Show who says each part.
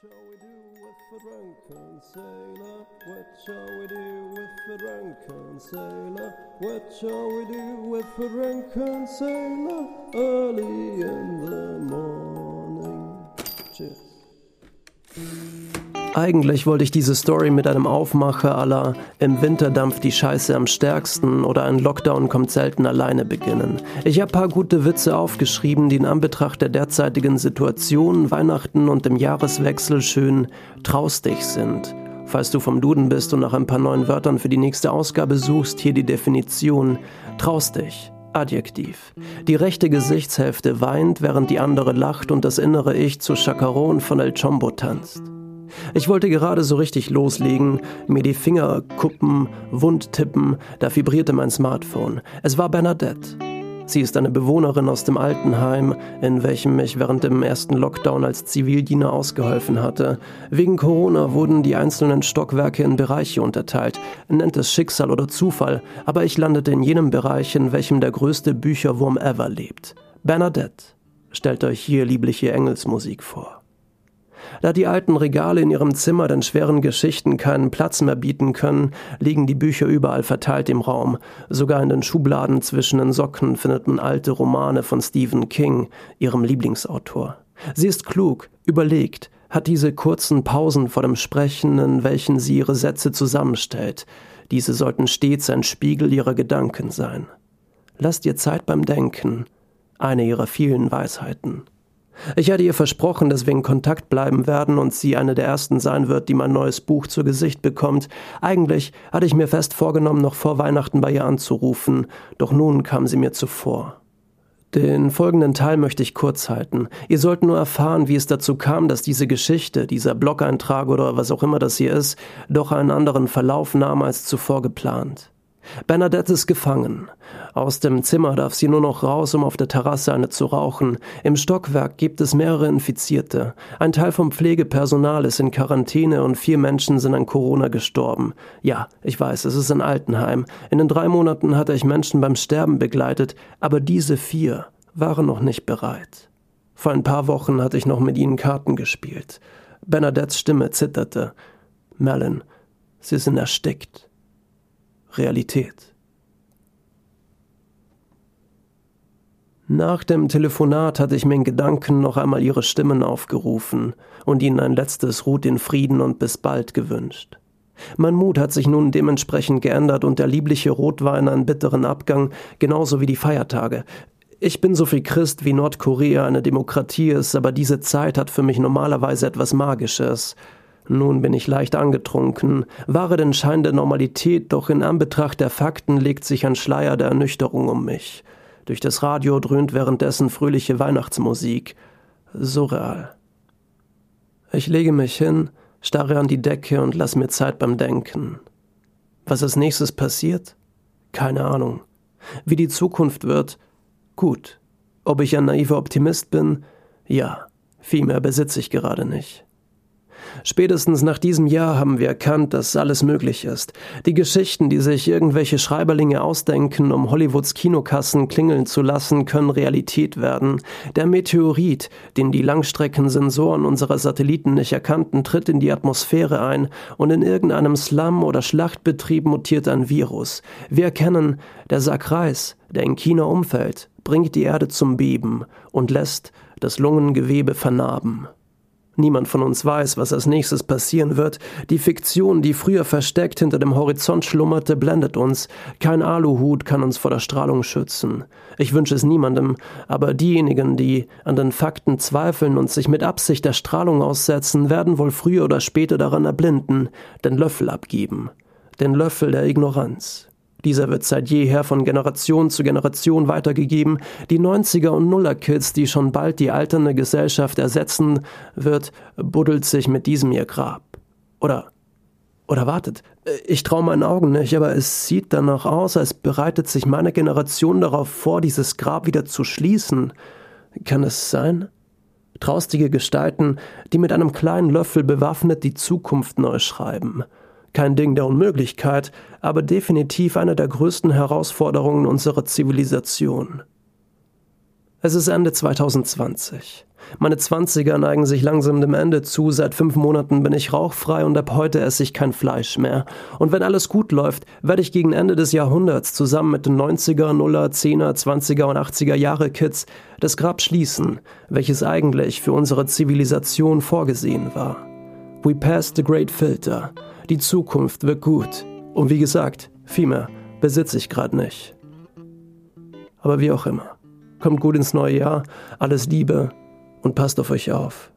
Speaker 1: shall we do with the drunken sailor? What shall we do with the drunken sailor? What shall we do with the drunken sailor? Early in the morning. Cheers.
Speaker 2: Eigentlich wollte ich diese Story mit einem Aufmacher aller Im Winter dampft die Scheiße am stärksten oder ein Lockdown kommt selten alleine beginnen. Ich habe paar gute Witze aufgeschrieben, die in Anbetracht der derzeitigen Situation, Weihnachten und dem Jahreswechsel schön traustig sind. Falls du vom Duden bist und nach ein paar neuen Wörtern für die nächste Ausgabe suchst, hier die Definition. Traustig. Adjektiv. Die rechte Gesichtshälfte weint, während die andere lacht und das innere Ich zu Chacaron von El Chombo tanzt. Ich wollte gerade so richtig loslegen, mir die Finger kuppen, wund tippen, da vibrierte mein Smartphone. Es war Bernadette. Sie ist eine Bewohnerin aus dem Altenheim, in welchem ich während dem ersten Lockdown als Zivildiener ausgeholfen hatte. Wegen Corona wurden die einzelnen Stockwerke in Bereiche unterteilt. Nennt es Schicksal oder Zufall, aber ich landete in jenem Bereich, in welchem der größte Bücherwurm ever lebt. Bernadette. Stellt euch hier liebliche Engelsmusik vor. Da die alten Regale in ihrem Zimmer den schweren Geschichten keinen Platz mehr bieten können, liegen die Bücher überall verteilt im Raum. Sogar in den Schubladen zwischen den Socken findet man alte Romane von Stephen King, ihrem Lieblingsautor. Sie ist klug, überlegt, hat diese kurzen Pausen vor dem Sprechen, in welchen sie ihre Sätze zusammenstellt. Diese sollten stets ein Spiegel ihrer Gedanken sein. Lasst ihr Zeit beim Denken, eine ihrer vielen Weisheiten. Ich hatte ihr versprochen, dass wir in Kontakt bleiben werden und sie eine der ersten sein wird, die mein neues Buch zu Gesicht bekommt. Eigentlich hatte ich mir fest vorgenommen, noch vor Weihnachten bei ihr anzurufen, doch nun kam sie mir zuvor. Den folgenden Teil möchte ich kurz halten. Ihr sollt nur erfahren, wie es dazu kam, dass diese Geschichte, dieser Blog-Eintrag oder was auch immer das hier ist, doch einen anderen Verlauf nahm als zuvor geplant. Bernadette ist gefangen. Aus dem Zimmer darf sie nur noch raus, um auf der Terrasse eine zu rauchen. Im Stockwerk gibt es mehrere Infizierte. Ein Teil vom Pflegepersonal ist in Quarantäne und vier Menschen sind an Corona gestorben. Ja, ich weiß, es ist ein Altenheim. In den drei Monaten hatte ich Menschen beim Sterben begleitet, aber diese vier waren noch nicht bereit. Vor ein paar Wochen hatte ich noch mit ihnen Karten gespielt. Bernadettes Stimme zitterte. Melon, sie sind erstickt. Realität. Nach dem Telefonat hatte ich mir in Gedanken noch einmal ihre Stimmen aufgerufen und ihnen ein letztes Ruht in Frieden und bis bald gewünscht. Mein Mut hat sich nun dementsprechend geändert und der liebliche Rotwein einen bitteren Abgang, genauso wie die Feiertage. Ich bin so viel Christ, wie Nordkorea eine Demokratie ist, aber diese Zeit hat für mich normalerweise etwas Magisches. Nun bin ich leicht angetrunken, wahre den Schein der Normalität, doch in Anbetracht der Fakten legt sich ein Schleier der Ernüchterung um mich. Durch das Radio dröhnt währenddessen fröhliche Weihnachtsmusik. Surreal. Ich lege mich hin, starre an die Decke und lass mir Zeit beim Denken. Was als nächstes passiert? Keine Ahnung. Wie die Zukunft wird? Gut. Ob ich ein naiver Optimist bin? Ja. Viel mehr besitze ich gerade nicht. Spätestens nach diesem Jahr haben wir erkannt, dass alles möglich ist. Die Geschichten, die sich irgendwelche Schreiberlinge ausdenken, um Hollywoods Kinokassen klingeln zu lassen, können Realität werden. Der Meteorit, den die Langstreckensensoren unserer Satelliten nicht erkannten, tritt in die Atmosphäre ein und in irgendeinem Slum oder Schlachtbetrieb mutiert ein Virus. Wir erkennen, der Sack Reis, der in China umfällt, bringt die Erde zum Beben und lässt das Lungengewebe vernarben. Niemand von uns weiß, was als nächstes passieren wird. Die Fiktion, die früher versteckt hinter dem Horizont schlummerte, blendet uns. Kein Aluhut kann uns vor der Strahlung schützen. Ich wünsche es niemandem, aber diejenigen, die an den Fakten zweifeln und sich mit Absicht der Strahlung aussetzen, werden wohl früher oder später daran erblinden, den Löffel abgeben. Den Löffel der Ignoranz. Dieser wird seit jeher von Generation zu Generation weitergegeben. Die 90er und Nuller Kids, die schon bald die alternde Gesellschaft ersetzen wird, buddelt sich mit diesem ihr Grab. Oder oder wartet, ich traue meinen Augen nicht, aber es sieht danach aus, als bereitet sich meine Generation darauf vor, dieses Grab wieder zu schließen. Kann es sein? Traustige Gestalten, die mit einem kleinen Löffel bewaffnet die Zukunft neu schreiben. Kein Ding der Unmöglichkeit, aber definitiv eine der größten Herausforderungen unserer Zivilisation. Es ist Ende 2020. Meine Zwanziger neigen sich langsam dem Ende zu. Seit fünf Monaten bin ich rauchfrei und ab heute esse ich kein Fleisch mehr. Und wenn alles gut läuft, werde ich gegen Ende des Jahrhunderts zusammen mit den 90er, Nuller, 10er, 20er und 80er Jahre Kids das Grab schließen, welches eigentlich für unsere Zivilisation vorgesehen war. We passed the great filter. Die Zukunft wird gut. Und wie gesagt, viel mehr besitze ich gerade nicht. Aber wie auch immer. Kommt gut ins neue Jahr, alles Liebe und passt auf euch auf.